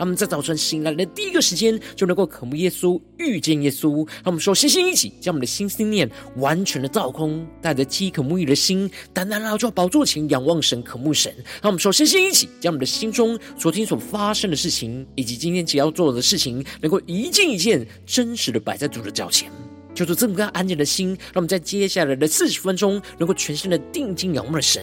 他们在早晨醒来的第一个时间，就能够渴慕耶稣、遇见耶稣。让我们说，星星一起将我们的心思念完全的造空，带着饥渴沐浴的心，单单来到宝座前仰望神、渴慕神。让我们说，星星一起将我们的心中昨天所发生的事情，以及今天只要做的事情，能够一件一件真实的摆在主的脚前，就是这么个安静的心。让我们在接下来的四十分钟，能够全心的定睛仰望神。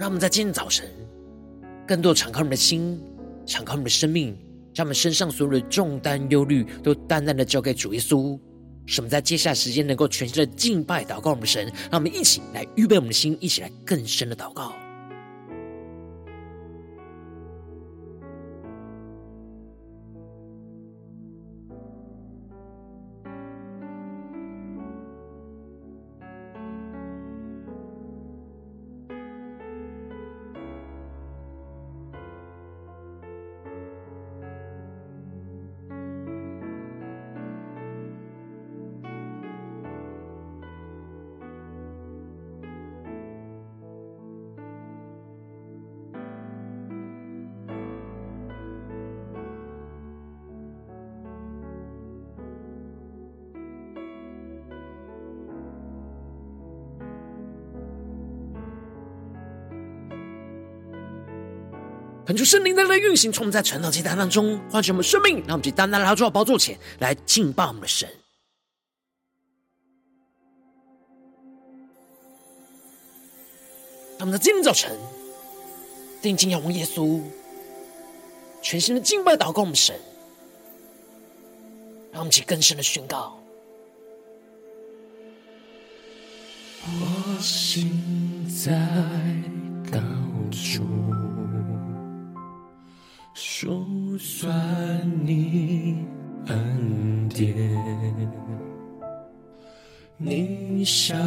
让我们在今天早晨，更多敞开我们的心，敞开我们的生命，将我们身上所有的重担、忧虑，都淡淡的交给主耶稣。使我们在接下来时间能够全心的敬拜、祷告我们的神。让我们一起来预备我们的心，一起来更深的祷告。恳求圣灵在那运行，从我们在晨祷祭坛当中唤醒我们生命，让我们去单单来到主的宝座前来敬拜我们的神。让我们在今天早晨定睛仰望耶稣，全心的敬拜祷告我们神，让我们去更深的宣告。我心在就算你恩典，你向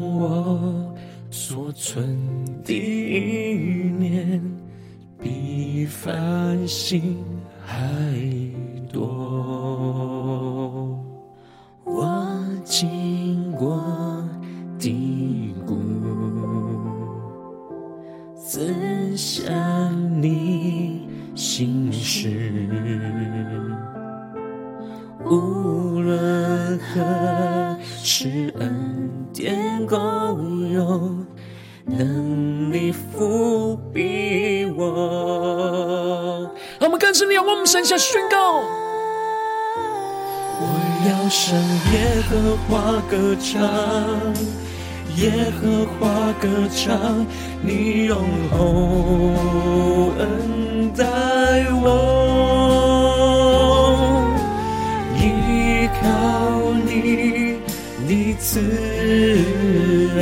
我所存的意念，比繁星还是，无论何时恩典够用，能力覆庇我。让我们更深的仰望，我们神下宣告。我要向耶和华歌唱。耶和华歌唱，你用厚恩待我，慈爱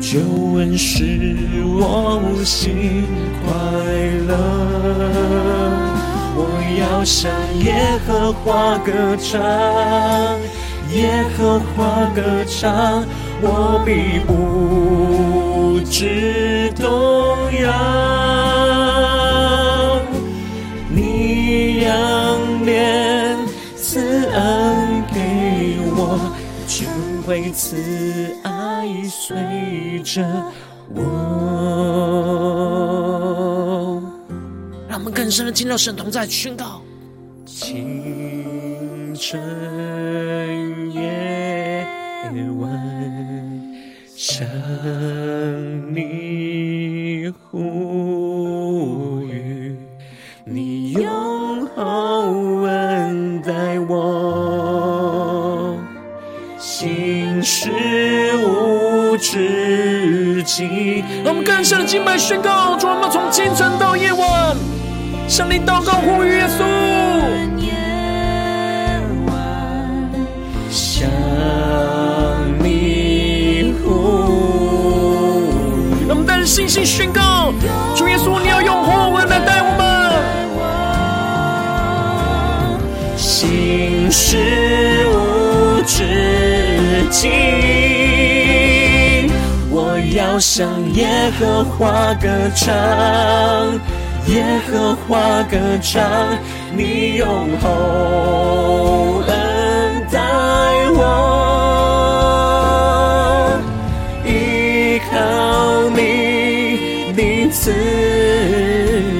就恩使我心快乐。我要向耶和华歌唱，耶和华歌唱。我必不知动摇，就会慈爱随着我。让我们更深的听到神同在宣告。清晨我，心事无止境让我们更深的敬拜宣告，主，我们从清晨到夜晚，向你祷告呼吁耶稣。夜晚向你呼吁，让我们带着信心宣告，主耶稣，你要用火温来带我们，心事无止境。要向耶和华歌唱，耶和华歌唱，你用厚恩待我，依靠你，你慈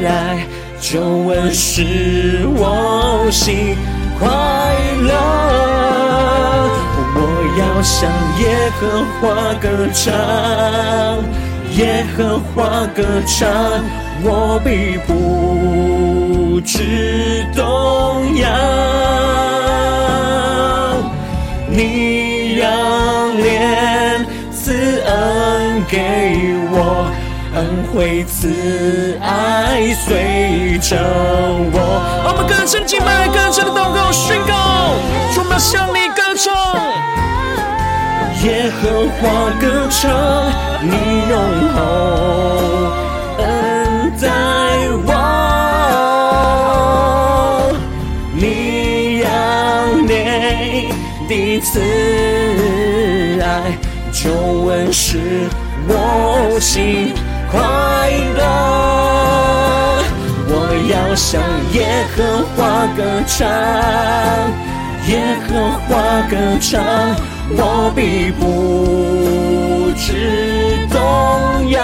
爱救恩使我心快乐。向耶和华歌唱，耶和华歌唱，我必不致动摇。你让怜赐恩给我，恩惠慈爱随着我。我们更深敬拜，更深的祷告宣告，说我们要向你歌唱。耶和华歌唱，你用厚恩待我，你让怜的慈爱救恩使我心快乐。我要向耶和华歌唱，耶和华歌唱。我必不致动摇，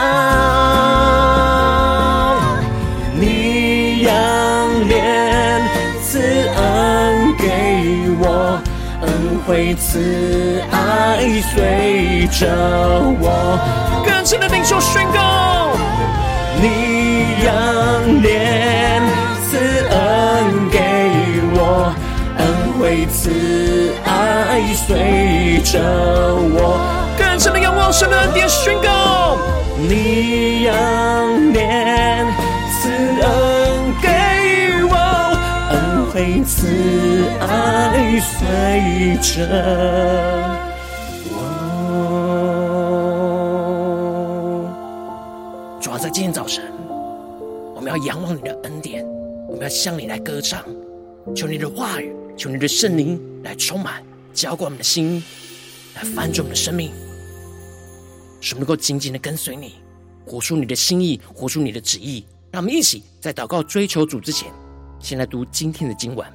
你让怜赐恩给我，恩惠慈爱随着我。更深的领受宣告，你让怜赐恩给我，恩惠慈爱随。着我，更深的仰望，神的恩典宣告，你让怜赐恩给我，恩惠慈爱随着我。主要在今天早晨，我们要仰望你的恩典，我们要向你来歌唱，求你的话语，求你的圣灵来充满，浇灌我们的心。来翻转我们的生命，使我们能够紧紧的跟随你，活出你的心意，活出你的旨意。让我们一起在祷告追求主之前，先来读今天的经文。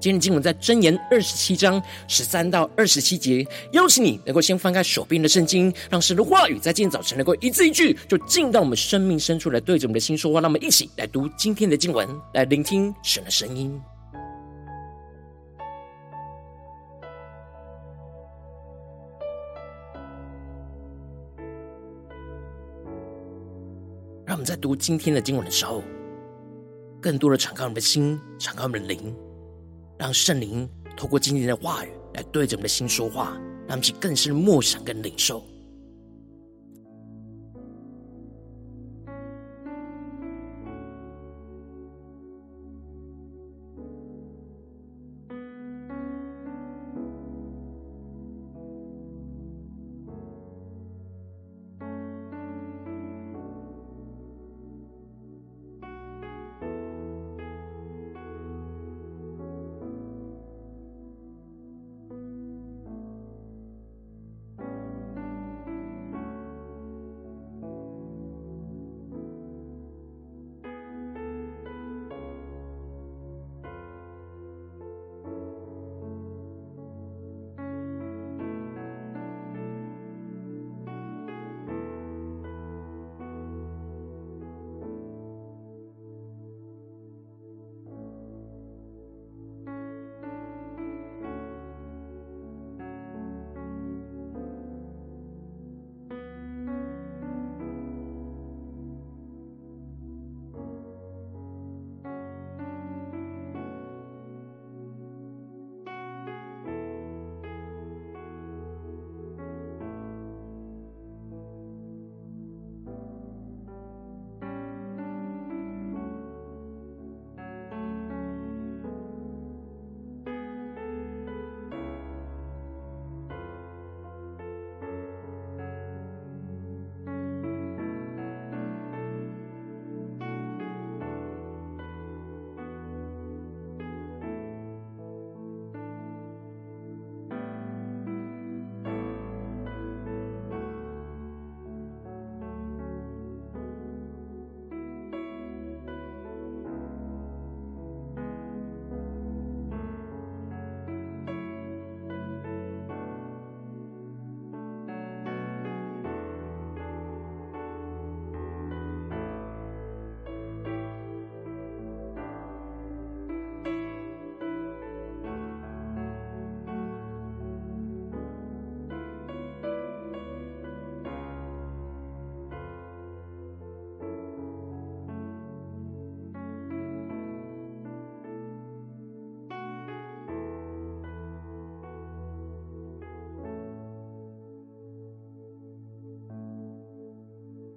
今天经文在箴言二十七章十三到二十七节。邀请你能够先翻开手边的圣经，让神的话语在今天早晨能够一字一句，就进到我们生命深处来，对着我们的心说话。让我们一起来读今天的经文，来聆听神的声音。在读今天的经文的时候，更多的敞开我们的心，敞开我们的灵，让圣灵透过今天的话语来对着我们的心说话，让我们更深的默想跟领受。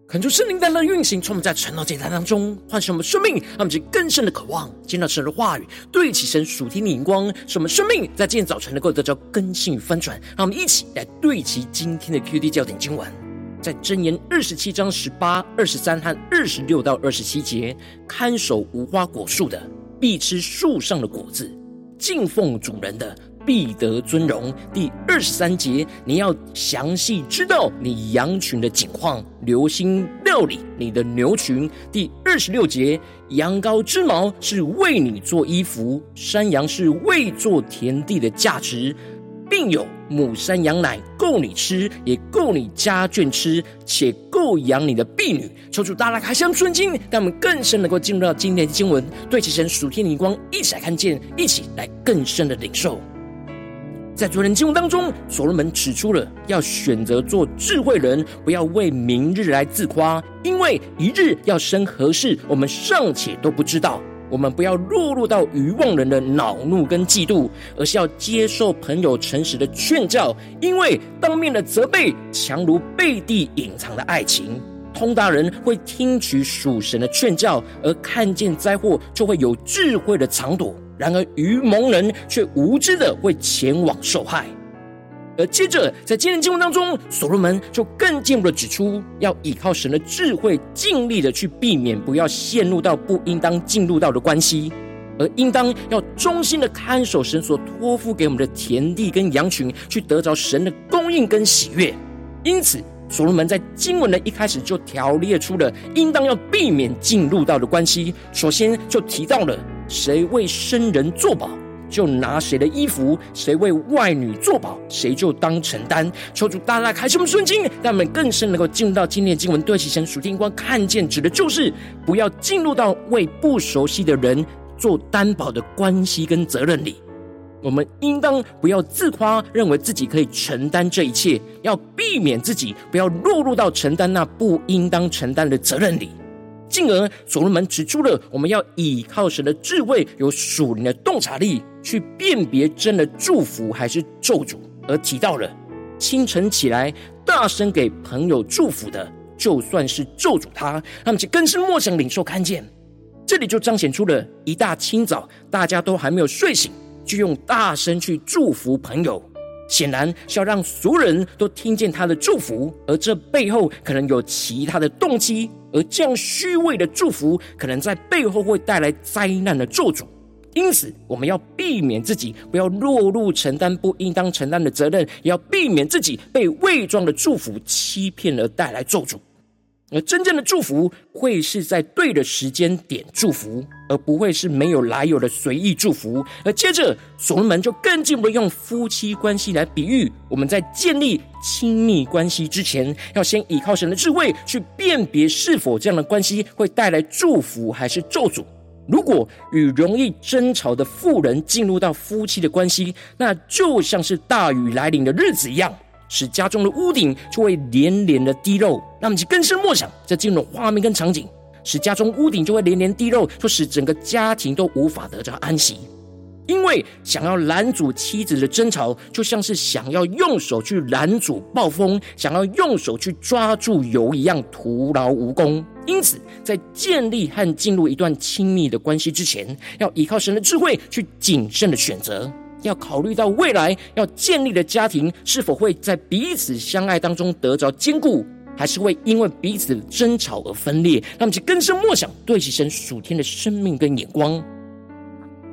恳求圣灵带来运行，充满在晨祷祭坛当中，唤醒我们生命，让我们更深的渴望见到神的话语，对齐神属天的荧光，使我们生命在今天早晨能够得到更新与翻转。让我们一起来对齐今天的 QD 焦点经文，在箴言二十七章十八、二十三和二十六到二十七节，看守无花果树的必吃树上的果子，敬奉主人的。必得尊荣。第二十三节，你要详细知道你羊群的景况，留心料理你的牛群。第二十六节，羊羔之毛是为你做衣服，山羊是为做田地的价值，并有母山羊奶够你吃，也够你家眷吃，且够养你的婢女。求主大大开箱顺经，让我们更深能够进入到今天的经文，对其神属天的光，一起来看见，一起来更深的领受。在昨天经文当中，所罗门指出了要选择做智慧人，不要为明日来自夸，因为一日要生何事，我们尚且都不知道。我们不要落入到愚妄人的恼怒跟嫉妒，而是要接受朋友诚实的劝教，因为当面的责备强如背地隐藏的爱情。通达人会听取属神的劝教，而看见灾祸就会有智慧的藏躲。然而愚蒙人却无知的会前往受害，而接着在今天经文当中，所罗门就更进一步的指出，要依靠神的智慧，尽力的去避免不要陷入到不应当进入到的关系，而应当要忠心的看守神所托付给我们的田地跟羊群，去得着神的供应跟喜悦。因此，所罗门在经文的一开始就条列出了应当要避免进入到的关系，首先就提到了。谁为生人作保，就拿谁的衣服；谁为外女作保，谁就当承担。求主大大开什么顺经，让我们更深能够进入到今天的经文，对齐神属天光看见，指的就是不要进入到为不熟悉的人做担保的关系跟责任里。我们应当不要自夸，认为自己可以承担这一切，要避免自己不要落入到承担那不应当承担的责任里。进而，所罗门指出了我们要倚靠神的智慧，有属灵的洞察力，去辨别真的祝福还是咒诅。而提到了清晨起来大声给朋友祝福的，就算是咒诅他，他们就更是默想领受看见。这里就彰显出了一大清早，大家都还没有睡醒，就用大声去祝福朋友。显然是要让所有人都听见他的祝福，而这背后可能有其他的动机，而这样虚伪的祝福，可能在背后会带来灾难的咒诅。因此，我们要避免自己不要落入承担不应当承担的责任，也要避免自己被伪装的祝福欺骗而带来咒诅。而真正的祝福会是在对的时间点祝福，而不会是没有来由的随意祝福。而接着，所罗门就更进一步用夫妻关系来比喻，我们在建立亲密关系之前，要先依靠神的智慧去辨别是否这样的关系会带来祝福还是咒诅。如果与容易争吵的妇人进入到夫妻的关系，那就像是大雨来临的日子一样。使家中的屋顶就会连连的滴漏，那么就更深默想这进入画面跟场景，使家中屋顶就会连连滴漏，就使整个家庭都无法得到安息。因为想要拦阻妻子的争吵，就像是想要用手去拦阻暴风，想要用手去抓住油一样，徒劳无功。因此，在建立和进入一段亲密的关系之前，要依靠神的智慧去谨慎的选择。要考虑到未来要建立的家庭是否会在彼此相爱当中得着坚固，还是会因为彼此争吵而分裂？那么，就更深默想，对齐神属天的生命跟眼光。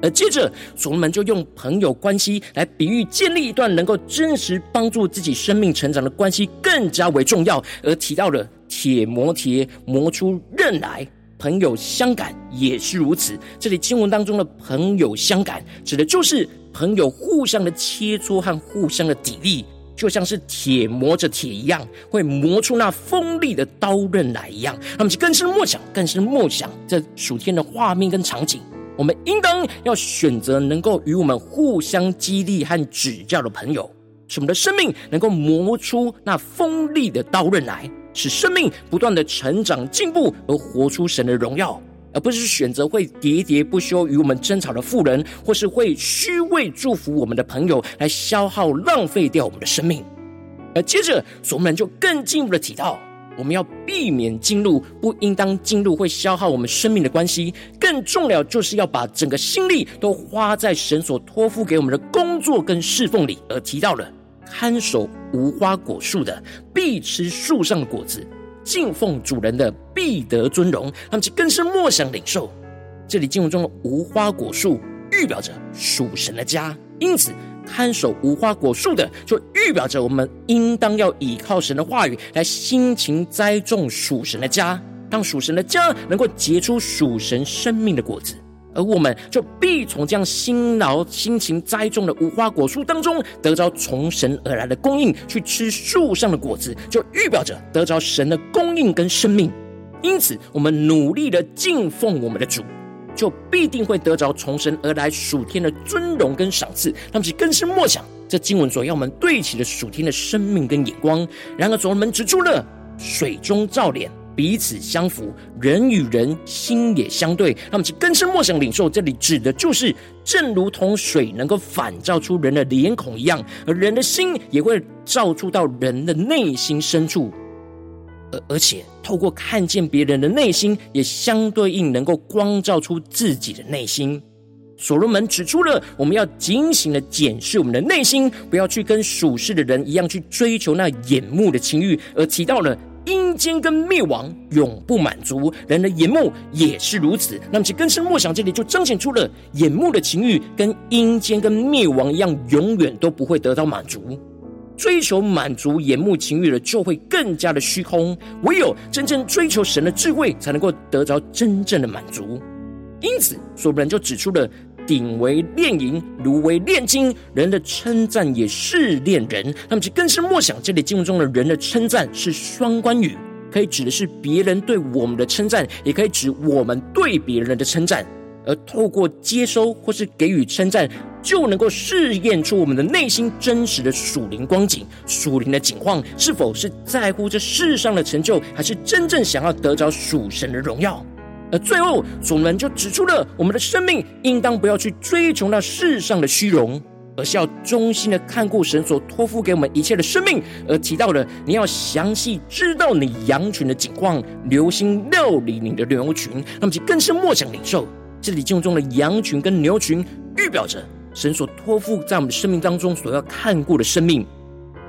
而接着，所罗门就用朋友关系来比喻建立一段能够真实帮助自己生命成长的关系，更加为重要。而提到了铁磨铁，磨出刃来。朋友相感也是如此。这里经文当中的朋友相感，指的就是朋友互相的切磋和互相的砥砺，就像是铁磨着铁一样，会磨出那锋利的刀刃来一样。那么就更是默想，更是默想这属天的画面跟场景。我们应当要选择能够与我们互相激励和指教的朋友，使我们的生命能够磨出那锋利的刀刃来。使生命不断的成长进步，而活出神的荣耀，而不是选择会喋喋不休与我们争吵的妇人，或是会虚伪祝福我们的朋友，来消耗浪费掉我们的生命。而接着，所罗门就更进一步的提到，我们要避免进入不应当进入会消耗我们生命的关系。更重要就是要把整个心力都花在神所托付给我们的工作跟侍奉里。而提到了看守无花果树的，必吃树上的果子；敬奉主人的，必得尊荣。他们就更是默想领受。这里经文中的无花果树，预表着属神的家，因此看守无花果树的，就预表着我们应当要依靠神的话语来辛勤栽种属神的家，让属神的家能够结出属神生命的果子，而我们就必从这样辛劳辛勤栽种的无花果树当中，得着从神而来的供应，去吃树上的果子，就预表着得着神的供应跟生命。因此，我们努力的敬奉我们的主。就必定会得着从神而来属天的尊荣跟赏赐，他们是更是默想这经文所要我们对齐的属天的生命跟眼光。然而，所罗门指出了水中照脸，彼此相符，人与人心也相对，他们是更是默想领受。这里指的就是，正如同水能够反照出人的脸孔一样，而人的心也会照出到人的内心深处。而而且，透过看见别人的内心，也相对应能够光照出自己的内心。所罗门指出了，我们要警醒的检视我们的内心，不要去跟属世的人一样去追求那眼目的情欲。而提到了阴间跟灭亡永不满足，人的眼目也是如此。那么，其更深默想这里就彰显出了眼目的情欲跟阴间跟灭亡一样，永远都不会得到满足。追求满足眼目情欲的，就会更加的虚空。唯有真正追求神的智慧，才能够得着真正的满足。因此，所罗门就指出了：鼎为炼银，炉为炼金。人的称赞也是炼人。那么，就更是默想这里经文中的人的称赞是双关语，可以指的是别人对我们的称赞，也可以指我们对别人的称赞。而透过接收或是给予称赞，就能够试验出我们的内心真实的属灵光景、属灵的景况，是否是在乎这世上的成就，还是真正想要得着属神的荣耀？而最后，主人就指出了我们的生命应当不要去追求那世上的虚荣，而是要忠心的看顾神所托付给我们一切的生命。而提到了你要详细知道你羊群的景况，留心料理你的牛群，那么就更是默想领受。这里经文中的羊群跟牛群，预表着神所托付在我们的生命当中所要看顾的生命。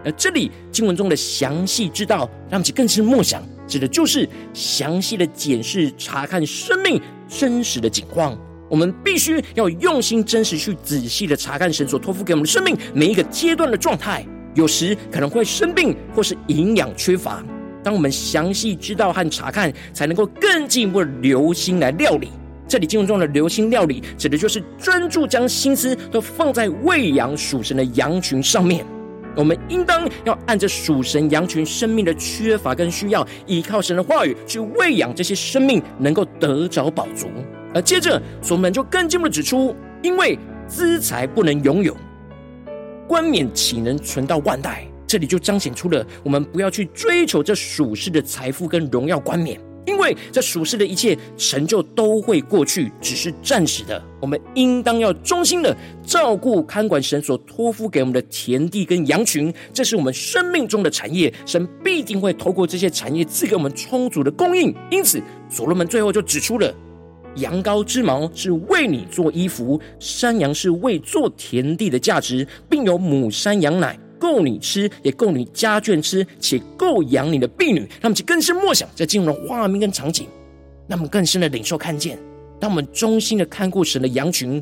而这里经文中的详细知道，让其更是默想，指的就是详细的检视、查看生命真实的景况。我们必须要用心、真实去仔细的查看神所托付给我们的生命每一个阶段的状态。有时可能会生病，或是营养缺乏。当我们详细知道和查看，才能够更进一步的留心来料理。这里经文中的流心料理，指的就是专注将心思都放在喂养属神的羊群上面。我们应当要按着属神羊群生命的缺乏跟需要，依靠神的话语去喂养这些生命，能够得着饱足。而接着，所罗门就更进一步指出，因为资财不能拥有，冠冕岂能存到万代？这里就彰显出了我们不要去追求这属世的财富跟荣耀冠冕。因为这属世的一切成就都会过去，只是暂时的。我们应当要忠心的照顾、看管神所托付给我们的田地跟羊群，这是我们生命中的产业。神必定会透过这些产业赐给我们充足的供应。因此，所罗门最后就指出了：羊羔之毛是为你做衣服，山羊是为做田地的价值，并有母山羊奶。够你吃，也够你家眷吃，且够养你的婢女。那么就更是默想在进入的画面跟场景，那么更深的领受看见。当我们忠心的看顾神的羊群，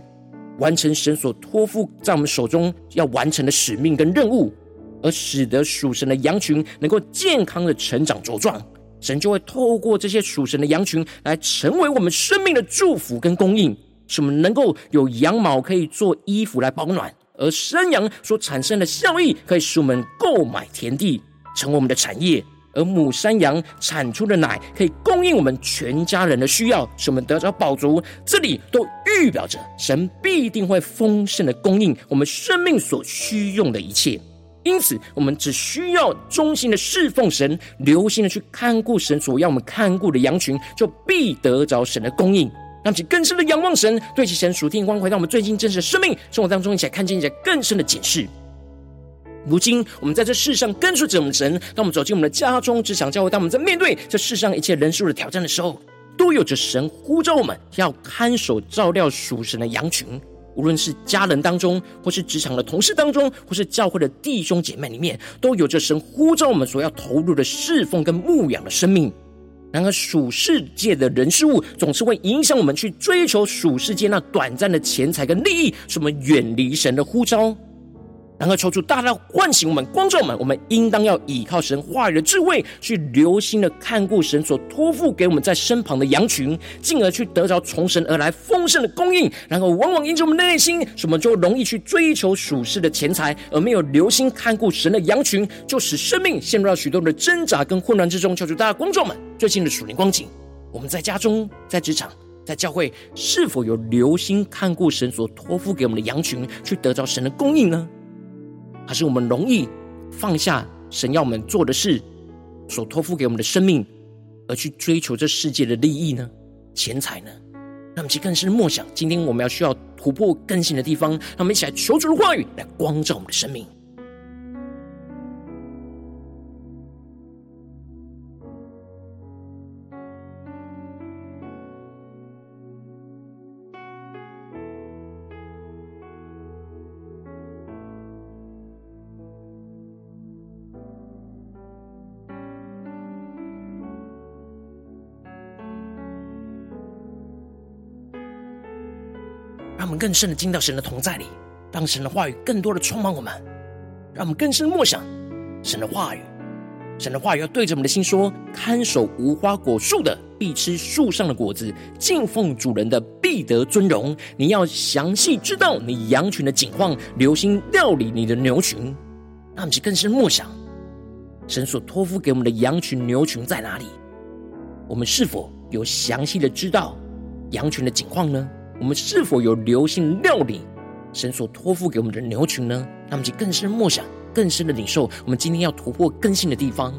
完成神所托付在我们手中要完成的使命跟任务，而使得属神的羊群能够健康的成长茁壮，神就会透过这些属神的羊群来成为我们生命的祝福跟供应，使我们能够有羊毛可以做衣服来保暖。而山羊所产生的效益，可以使我们购买田地，成为我们的产业；而母山羊产出的奶，可以供应我们全家人的需要，使我们得着饱足。这里都预表着神必定会丰盛的供应我们生命所需用的一切。因此，我们只需要忠心的侍奉神，留心的去看顾神所要我们看顾的羊群，就必得着神的供应。让其更深的仰望神，对其神属天光，回到我们最近真实的生命生活当中，一起来看见一些更深的解释。如今我们在这世上跟随着我们的神，当我们走进我们的家中、职场、教会，当我们在面对这世上一切人数的挑战的时候，都有着神呼召我们要看守、照料属神的羊群。无论是家人当中，或是职场的同事当中，或是教会的弟兄姐妹里面，都有着神呼召我们所要投入的侍奉跟牧养的生命。然而，属世界的人事物总是会影响我们去追求属世界那短暂的钱财跟利益，使我们远离神的呼召。然后求主大大唤醒我们，光照我们，我们应当要倚靠神话语的智慧，去留心的看顾神所托付给我们在身旁的羊群，进而去得着从神而来丰盛的供应。然后往往因着我们的内心，使我们就容易去追求属世的钱财，而没有留心看顾神的羊群，就使生命陷入到许多的挣扎跟混乱之中。求主大大光照我们，最近的属灵光景，我们在家中、在职场、在教会，是否有留心看顾神所托付给我们的羊群，去得着神的供应呢？还是我们容易放下神要我们做的事，所托付给我们的生命，而去追求这世界的利益呢？钱财呢？那么，其实更是默想，今天我们要需要突破更新的地方，让我们一起来求主的话语来光照我们的生命。更深的进到神的同在里，让神的话语更多的充满我们，让我们更深的默想神的话语。神的话语要对着我们的心说：看守无花果树的必吃树上的果子，敬奉主人的必得尊荣。你要详细知道你羊群的景况，留心料理你的牛群。让我们更深的默想神所托付给我们的羊群、牛群在哪里？我们是否有详细的知道羊群的景况呢？我们是否有留心料理神所托付给我们的牛群呢？那么就更深默想，更深的领受，我们今天要突破更新的地方。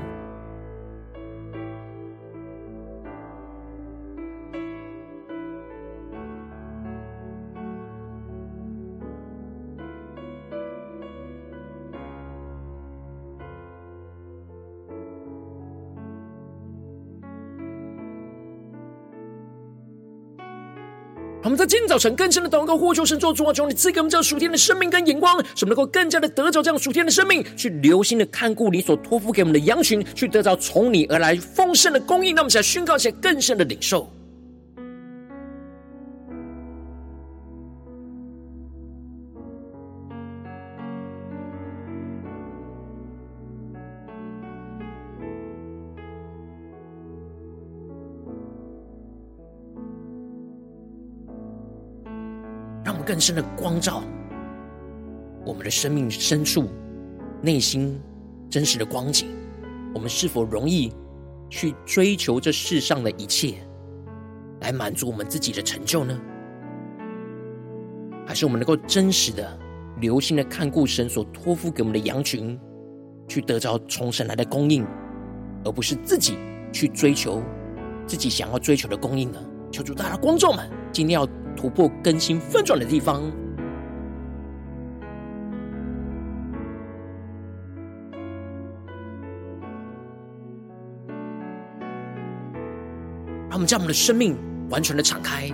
我们在今早晨更深的祷告，呼求神做主啊，求你赐给我们这样属天的生命跟眼光，使我们能够更加的得着这样属天的生命，去留心的看顾你所托付给我们的羊群，去得着从你而来丰盛的供应。那我们想宣告一些更深的领受。更深的光照，我们的生命深处、内心真实的光景，我们是否容易去追求这世上的一切，来满足我们自己的成就呢？还是我们能够真实的、留心的看顾神所托付给我们的羊群，去得着从神来的供应，而不是自己去追求自己想要追求的供应呢？求主大家光照们，今天要。突破更新翻转的地方，让我们将我们的生命完全的敞开。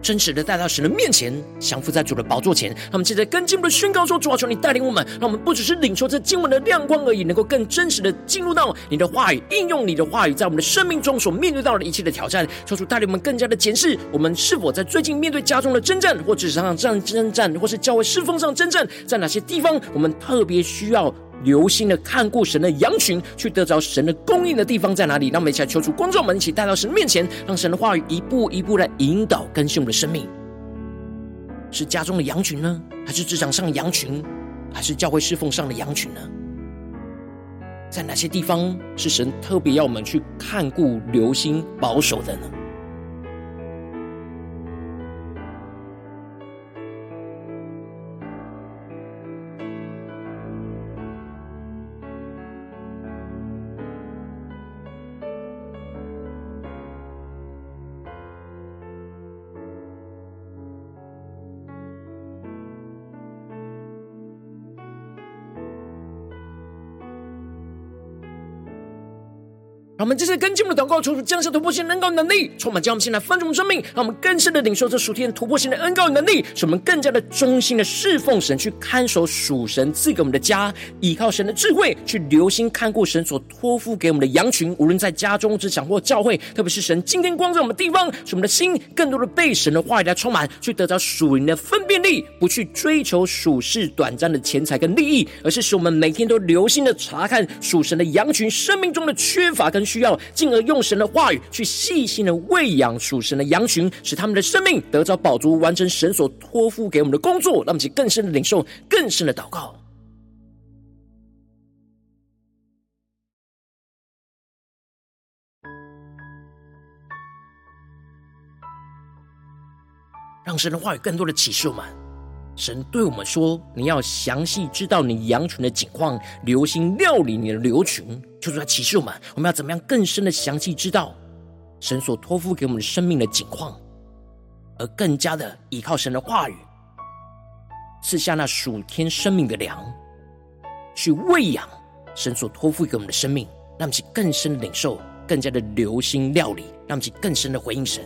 真实的带到神的面前，降服在主的宝座前。他们现在更进一步的宣告说：“主啊，求你带领我们，让我们不只是领受这经文的亮光而已，能够更真实的进入到你的话语，应用你的话语，在我们的生命中所面对到的一切的挑战。求主带领我们更加的检视，我们是否在最近面对家中的征战，或职场上征战，或是教会侍奉上征战，在哪些地方我们特别需要。”留心的看顾神的羊群，去得着神的供应的地方在哪里？让我们一起来求主观众们，一起带到神面前，让神的话语一步一步来引导更新我们的生命。是家中的羊群呢，还是职场上的羊群，还是教会侍奉上的羊群呢？在哪些地方是神特别要我们去看顾、留心、保守的呢？让我们这次跟进我们的祷告，求主降下突破性的恩膏能力，充满将我们现在翻转生命，让我们更深的领受这属天突破性的恩膏能力，使我们更加的忠心的侍奉神，去看守属神赐给我们的家，依靠神的智慧，去留心看顾神所托付给我们的羊群，无论在家中、职场或教会，特别是神今天光照我们的地方，使我们的心更多的被神的话语来充满，去得到属灵的分辨力，不去追求属世短暂的钱财跟利益，而是使我们每天都留心的查看属神的羊群生命中的缺乏跟需要，进而用神的话语去细心的喂养属神的羊群，使他们的生命得着饱足，完成神所托付给我们的工作。让我们去更深的领受，更深的祷告，让神的话语更多的启示我们。神对我们说：“你要详细知道你羊群的景况，留心料理你的牛群。”就是在启示我们，我们要怎么样更深的详细知道神所托付给我们生命的景况，而更加的依靠神的话语，赐下那属天生命的粮，去喂养神所托付给我们的生命，让我们去更深的领受，更加的留心料理，让我们去更深的回应神。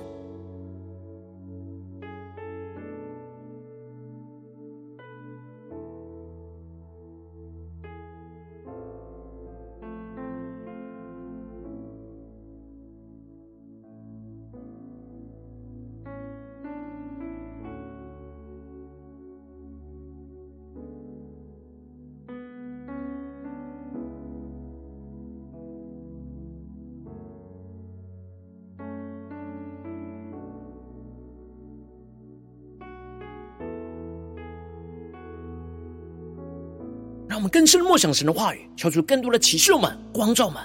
我们更深的默想神的话语，求出更多的启示我们、光照们。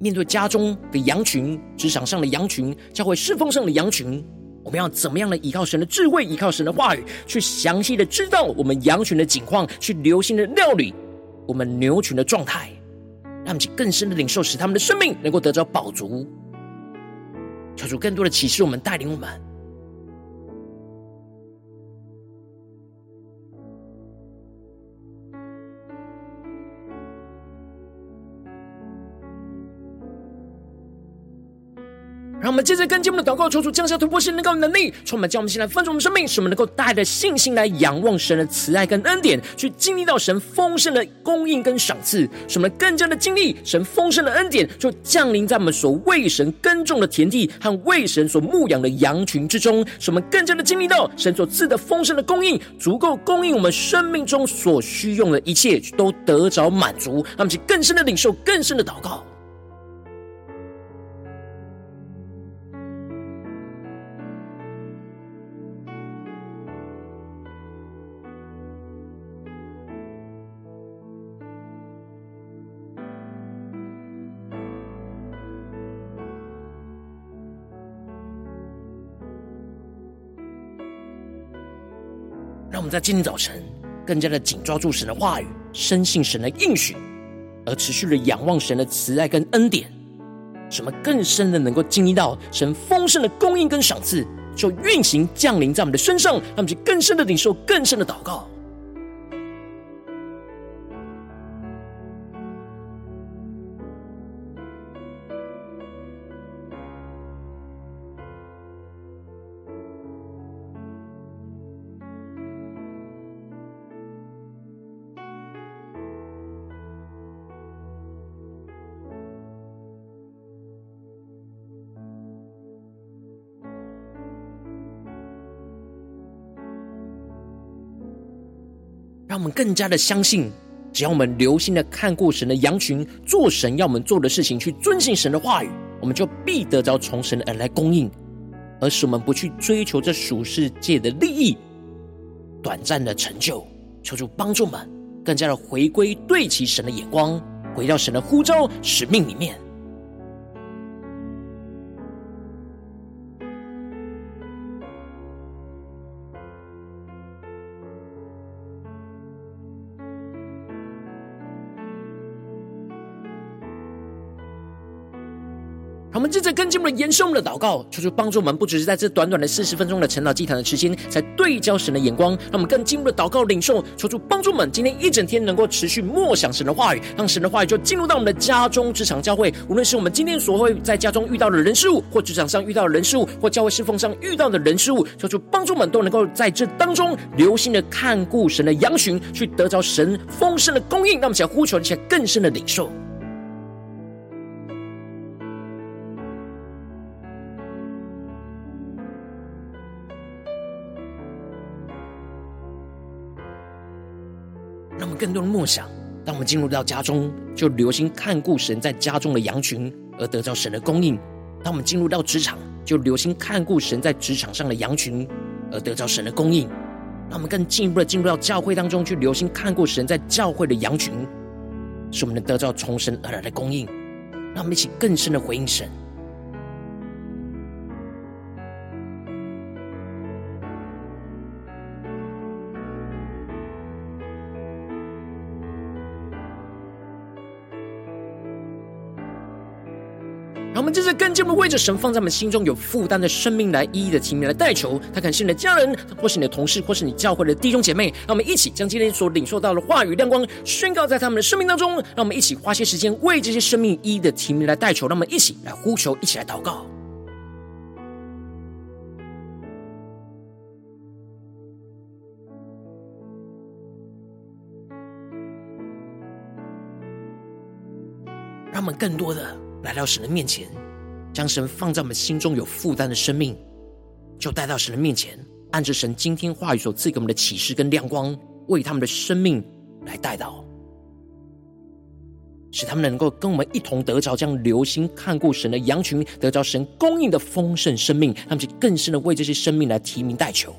面对家中的羊群、职场上的羊群、教会侍奉上的羊群，我们要怎么样的依靠神的智慧、依靠神的话语，去详细的知道我们羊群的景况，去留心的料理我们牛群的状态，让我们去更深的领受，使他们的生命能够得着饱足。求出更多的启示我们，带领我们。我们接着跟进我们的祷告，求主降下突破性能够能力，充满将我们现在丰盛我们生命，使我们能够带着信心来仰望神的慈爱跟恩典，去经历到神丰盛的供应跟赏赐，使我们更加的经历神丰盛的恩典，就降临在我们所为神耕种的田地和为神所牧养的羊群之中，使我们更加的经历到神所赐的丰盛的供应，足够供应我们生命中所需用的一切，都得着满足。让我们去更深的领受，更深的祷告。我们在今天早晨更加的紧抓住神的话语，深信神的应许，而持续的仰望神的慈爱跟恩典，什么更深的能够经历到神丰盛的供应跟赏赐，就运行降临在我们的身上，让我们去更深的领受，更深的祷告。更加的相信，只要我们留心的看顾神的羊群，做神要我们做的事情，去遵行神的话语，我们就必得着从神而来供应，而使我们不去追求这属世界的利益、短暂的成就。求主帮助我们，更加的回归对齐神的眼光，回到神的呼召使命里面。我们接着跟进一步的延伸我们的祷告，求主帮助我们，不只是在这短短的四十分钟的晨祷祭坛的时间，才对焦神的眼光，让我们更进一步的祷告领受，求主帮助我们今天一整天能够持续默想神的话语，让神的话语就进入到我们的家中、职场、教会，无论是我们今天所会在家中遇到的人事物，或职场上遇到的人事物，或教会侍奉上遇到的人事物，求主帮助我们都能够在这当中留心的看顾神的羊群，去得着神丰盛的供应。让我们想呼求一些更深的领受。更多的默想，当我们进入到家中，就留心看顾神在家中的羊群，而得到神的供应；当我们进入到职场，就留心看顾神在职场上的羊群，而得到神的供应。让我们更进一步的进入到教会当中，去留心看顾神在教会的羊群，使我们能得到从神而来的供应。让我们一起更深的回应神。让我们这是更进一步为着神放在我们心中有负担的生命来一一的提名来代求，他可能是你的家人，或是你的同事，或是你教会的弟兄姐妹。让我们一起将今天所领受到的话语亮光宣告在他们的生命当中。让我们一起花些时间为这些生命一一的提名来代求。让我们一起来呼求，一起来祷告。让我们更多的。来到神的面前，将神放在我们心中有负担的生命，就带到神的面前，按着神今天话语所赐给我们的启示跟亮光，为他们的生命来代祷，使他们能够跟我们一同得着这样留心看顾神的羊群，得着神供应的丰盛生命，他们就更深的为这些生命来提名代求。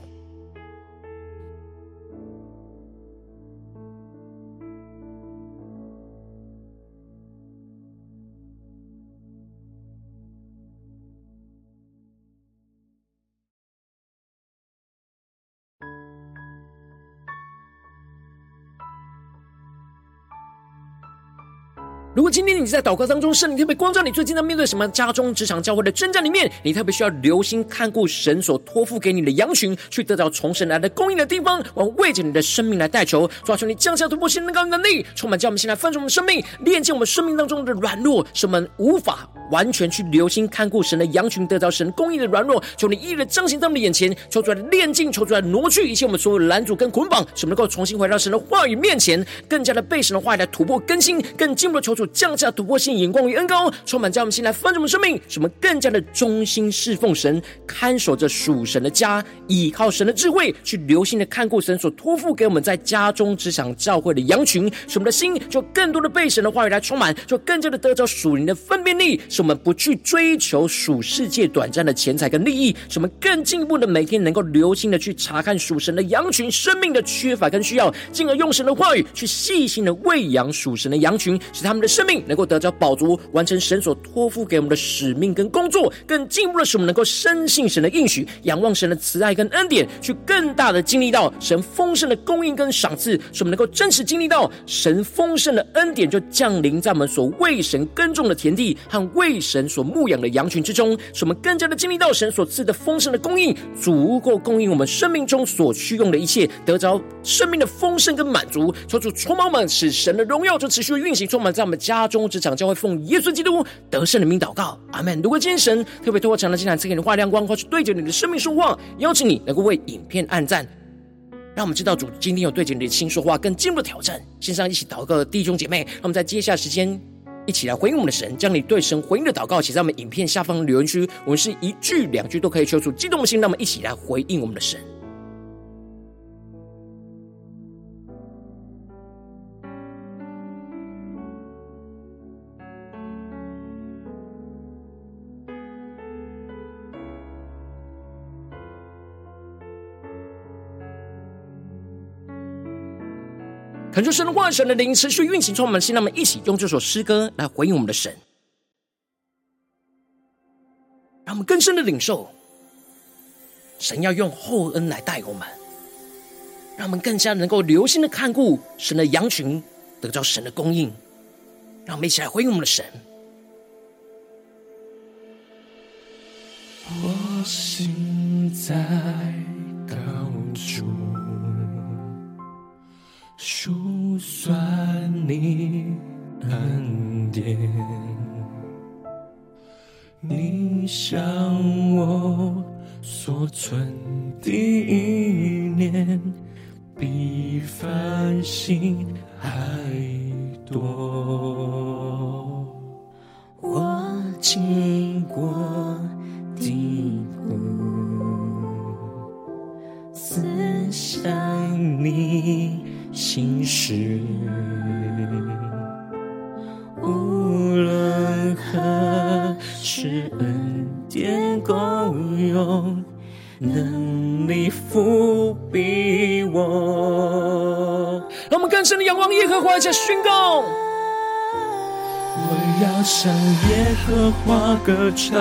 如果今天你在祷告当中，圣灵特别光照你，最近在面对什么家中、职场、教会的征战里面，你特别需要留心看顾神所托付给你的羊群，去得到从神来的供应的地方，我为着你的生命来代求，抓住你降下突破性的高能力，充满叫我们现在丰盛我们的生命，炼净我们生命当中的软弱，使我们无法完全去留心看顾神的羊群，得到神供应的软弱。求你一一的彰显在我们的眼前，求出来炼净，求出来挪去一切我们所有的拦阻跟捆绑，使我们能够重新回到神的话语面前，更加的被神的话语来突破更新，更进一步的求主。降下突破性眼光与恩膏，充满在我们心来丰盛我们生命，使我们更加的忠心侍奉神，看守着属神的家，依靠神的智慧，去留心的看顾神所托付给我们在家中职场教会的羊群，使我们的心就更多的被神的话语来充满，就更加的得着属灵的分辨力，使我们不去追求属世界短暂的钱财跟利益，使我们更进一步的每天能够留心的去查看属神的羊群生命的缺乏跟需要，进而用神的话语去细心的喂养属神的羊群，使他们的生生命。能够得着饱足，完成神所托付给我们的使命跟工作，更进一步的使我们能够深信神的应许，仰望神的慈爱跟恩典，去更大的经历到神丰盛的供应跟赏赐，使我们能够真实经历到神丰盛的恩典就降临在我们所为神耕种的田地和为神所牧养的羊群之中，使我们更加的经历到神所赐的丰盛的供应，足够供应我们生命中所需用的一切，得着生命的丰盛跟满足。求主充满我们，使神的荣耀就持续运行，充满在我们家中。职场教会奉耶稣基督得胜的名祷告，阿门。如果今天神特别透过长老经常赐给你画亮光，或是对着你的生命说话，邀请你能够为影片按赞，让我们知道主今天有对着你的心说话，更进一步的挑战。线上一起祷告的弟兄姐妹，让我们在接下来时间一起来回应我们的神，将你对神回应的祷告写在我们影片下方留言区，我们是一句两句都可以求出激动的心，让我们一起来回应我们的神。恳求神的话语、神的灵持续运行，充满心，让我们一起用这首诗歌来回应我们的神，让我们更深的领受神要用厚恩来待我们，让我们更加能够留心的看顾神的羊群，得到神的供应。让我们一起来回应我们的神。我心在数算你恩典，你向我所存的意念，比繁星还多。我经过低谷，思想你心事，无论何时恩典够用，能力覆庇我。让我们更深的仰望耶和华，加宣告。我要向耶和华歌唱，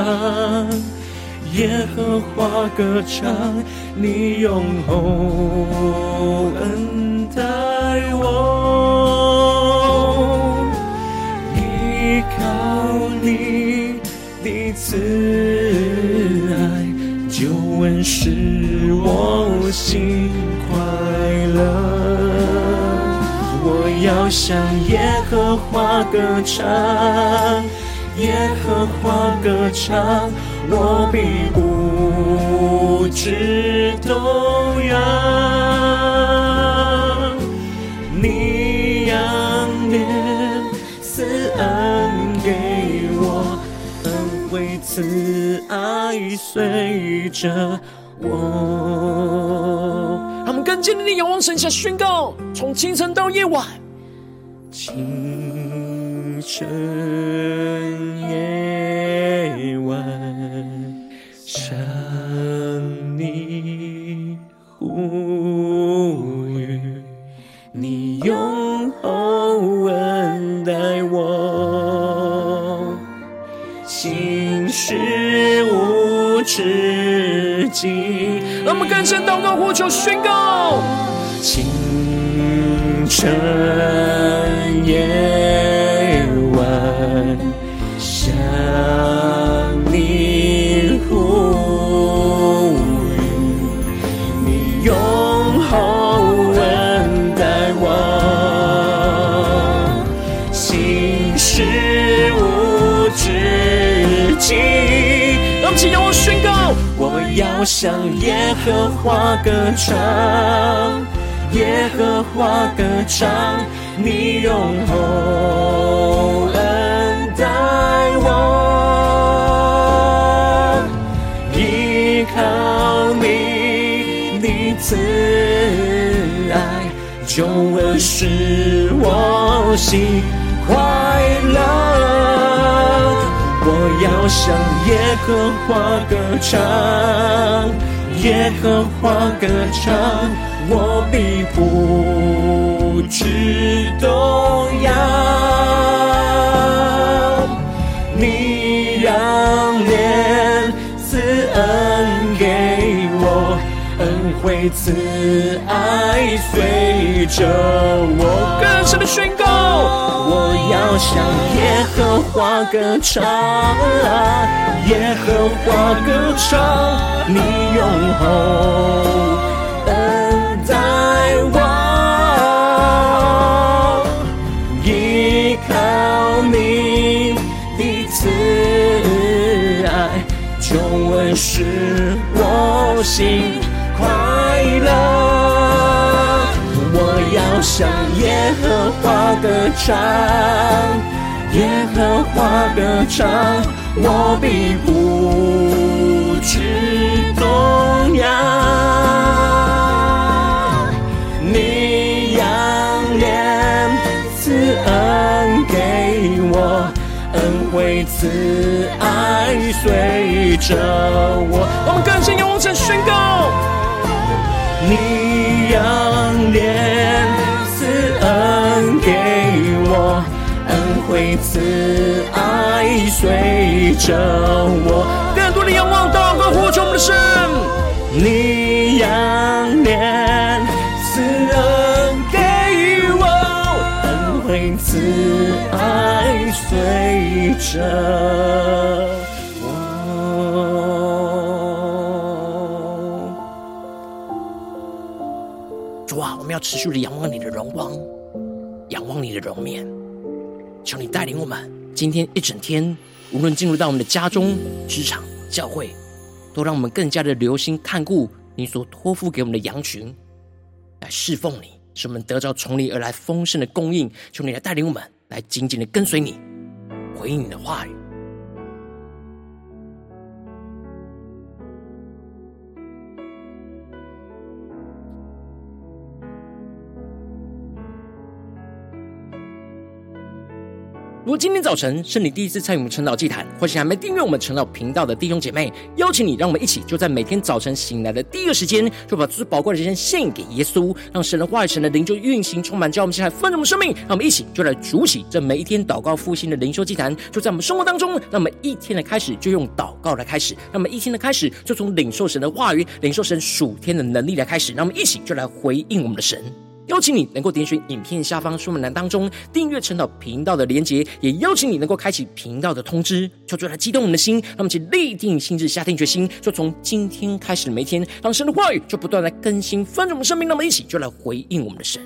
耶和华歌唱，你用厚恩待我，依靠你的慈爱，就问使我心快乐。我要向耶和华歌唱，耶和华歌唱，我必不知动摇。慈爱随着我。他们更坚定的仰望神，下宣告：从清晨到夜晚，清晨夜晚，止境。让我们更深祷告，呼求宣告：清晨夜要向耶和华歌唱，耶和华歌唱，你用厚恩待我，依靠你的慈爱，救恩使我心。要向耶和华歌唱，耶和华歌唱，我必不致动摇。你让怜慈，恩惠慈爱随着我。更深的宣告，我要向耶和华歌唱，耶和华歌唱，你用厚恩待我，依靠你的慈爱，救恩使我心向耶和华歌唱，耶和华歌唱，我必不致动摇。你仰脸赐恩给我，恩惠慈爱随着我。我们更深仰望神宣告。你仰脸慈爱随着我，更多的仰望、祷告、呼求我们的神，你仰脸慈恩给我，恩惠慈爱随着我。主啊，我们要持续的仰望你的荣光，仰望你的容面。求你带领我们今天一整天，无论进入到我们的家中、职场、教会，都让我们更加的留心看顾你所托付给我们的羊群，来侍奉你，使我们得着从你而来丰盛的供应。求你来带领我们，来紧紧的跟随你，回应你的话语。如果今天早晨是你第一次参与我们晨祷祭坛，或是还没订阅我们晨祷频道的弟兄姐妹，邀请你，让我们一起就在每天早晨醒来的第一个时间，就把最宝贵的时间献给耶稣，让神的话语、神的灵就运行充满，叫我们现在丰盛的生命。让我们一起就来主起这每一天祷告复兴的灵修祭坛，就在我们生活当中。那么一天的开始就用祷告来开始，那么一天的开始就从领受神的话语、领受神属天的能力来开始。让我们一起就来回应我们的神。邀请你能够点选影片下方说明栏当中订阅陈祷频道的连结，也邀请你能够开启频道的通知，求主来激动我们的心，让我们去立定心志，下定决心，就从今天开始的每一天，让神的话语就不断来更新翻转我们生命，那么一起就来回应我们的神。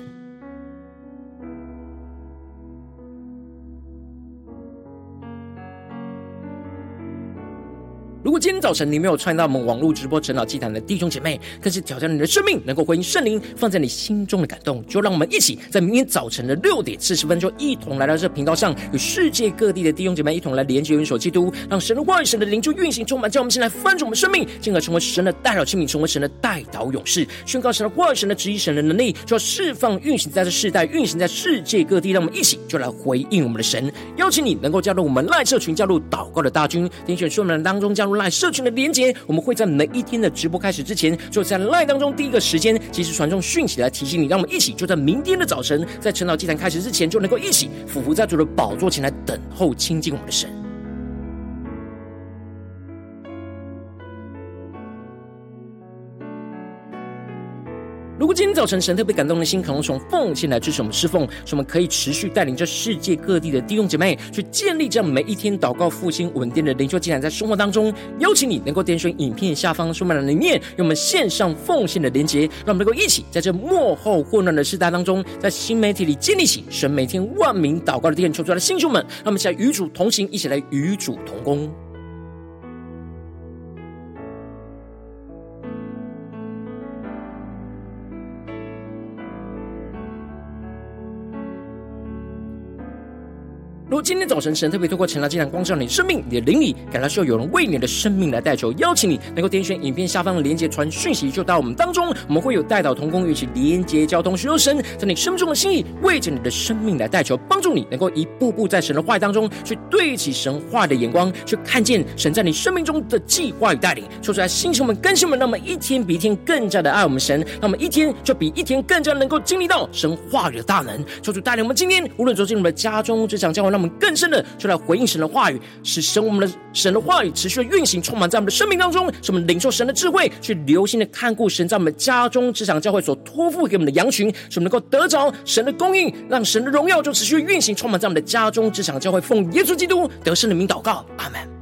今天早晨你没有参与到我们网络直播晨祷祭坛的弟兄姐妹，更是挑战你的生命，能够回应圣灵放在你心中的感动，就让我们一起在明天早晨的六点四十分，就一同来到这频道上，与世界各地的弟兄姐妹一同来连接、元首基督，让神的话语、神的灵就运行充满，叫我们先来翻转我们生命，进而成为神的代祷器皿，成为神的代祷勇士，宣告神的话语、神的旨意、神的能力，就要释放、运行在这世代，运行在世界各地。让我们一起就来回应我们的神，邀请你能够加入我们赖社群，加入祷告的大军，点选说明栏当中加入。赖社群的连接，我们会在每一天的直播开始之前，就在 live 当中第一个时间及时传送讯息来提醒你。让我们一起就在明天的早晨，在晨祷祭坛开始之前，就能够一起俯伏在主的宝座前来等候亲近我们的神。如果今天早晨神特别感动的心，可能从奉献来支持我们侍奉，使我们可以持续带领着世界各地的弟兄姐妹去建立这样每一天祷告复兴稳定的灵修祭坛，在生活当中，邀请你能够点选影片下方说明栏里面，用我们线上奉献的连结，让我们能够一起在这幕后混乱的时代当中，在新媒体里建立起神每天万名祷告的殿，求出来的弟兄们，让我们一起来与主同行，一起来与主同工。如果今天早晨神特别透过晨祷祭坛光照你生命，你的灵里感到需要有人为你的生命来代求，邀请你能够点选影片下方的连接传讯息，就到我们当中。我们会有代祷同工，一起连接交通，寻求神在你生命中的心意，为着你的生命来代求，帮助你能够一步步在神的话语当中去对齐神话的眼光，去看见神在你生命中的计划与带领。说出来，星球们、更新们，让我们一天比一天更加的爱我们神，那么一天就比一天更加能够经历到神话语的大能。求主带领我们今天，无论走进我们的家中、职场、教会，让我们。更深的，就来回应神的话语，使神我们的神的话语持续的运行，充满在我们的生命当中，使我们领受神的智慧，去留心的看顾神在我们家中、职场、教会所托付给我们的羊群，使我们能够得着神的供应，让神的荣耀就持续运行，充满在我们的家中、职场、教会。奉耶稣基督得胜的名祷告，阿门。